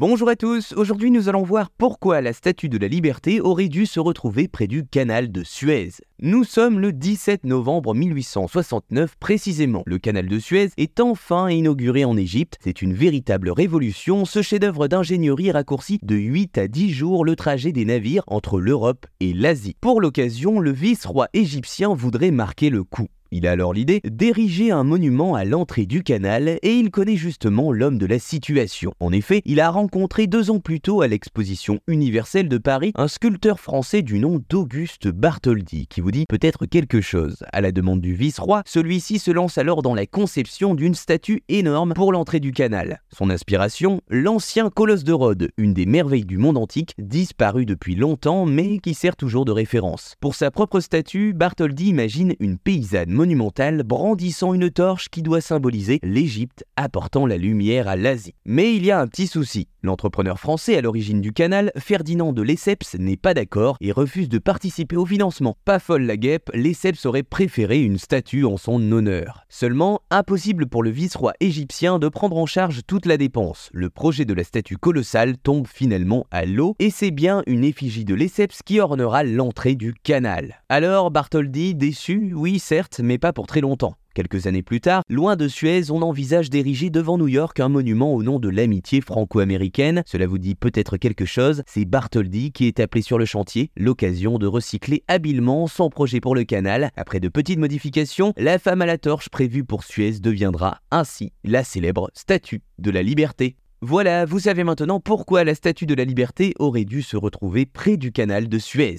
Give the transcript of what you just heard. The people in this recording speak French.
Bonjour à tous, aujourd'hui nous allons voir pourquoi la Statue de la Liberté aurait dû se retrouver près du canal de Suez. Nous sommes le 17 novembre 1869 précisément. Le canal de Suez est enfin inauguré en Égypte. C'est une véritable révolution. Ce chef-d'œuvre d'ingénierie raccourcit de 8 à 10 jours le trajet des navires entre l'Europe et l'Asie. Pour l'occasion, le vice-roi égyptien voudrait marquer le coup. Il a alors l'idée d'ériger un monument à l'entrée du canal et il connaît justement l'homme de la situation. En effet, il a rencontré deux ans plus tôt à l'exposition universelle de Paris un sculpteur français du nom d'Auguste Bartholdi qui vous dit peut-être quelque chose. À la demande du vice-roi, celui-ci se lance alors dans la conception d'une statue énorme pour l'entrée du canal. Son inspiration, l'ancien colosse de Rhodes, une des merveilles du monde antique, disparue depuis longtemps mais qui sert toujours de référence. Pour sa propre statue, Bartholdi imagine une paysanne monumentale brandissant une torche qui doit symboliser l'Égypte apportant la lumière à l'Asie. Mais il y a un petit souci. L'entrepreneur français à l'origine du canal, Ferdinand de Lesseps, n'est pas d'accord et refuse de participer au financement. Pas folle la guêpe, Lesseps aurait préféré une statue en son honneur. Seulement, impossible pour le vice-roi égyptien de prendre en charge toute la dépense. Le projet de la statue colossale tombe finalement à l'eau et c'est bien une effigie de Lesseps qui ornera l'entrée du canal. Alors Bartholdi, déçu, oui certes, mais pas pour très longtemps. Quelques années plus tard, loin de Suez, on envisage d'ériger devant New York un monument au nom de l'amitié franco-américaine. Cela vous dit peut-être quelque chose, c'est Bartholdi qui est appelé sur le chantier, l'occasion de recycler habilement son projet pour le canal. Après de petites modifications, la femme à la torche prévue pour Suez deviendra ainsi la célèbre statue de la liberté. Voilà, vous savez maintenant pourquoi la statue de la liberté aurait dû se retrouver près du canal de Suez.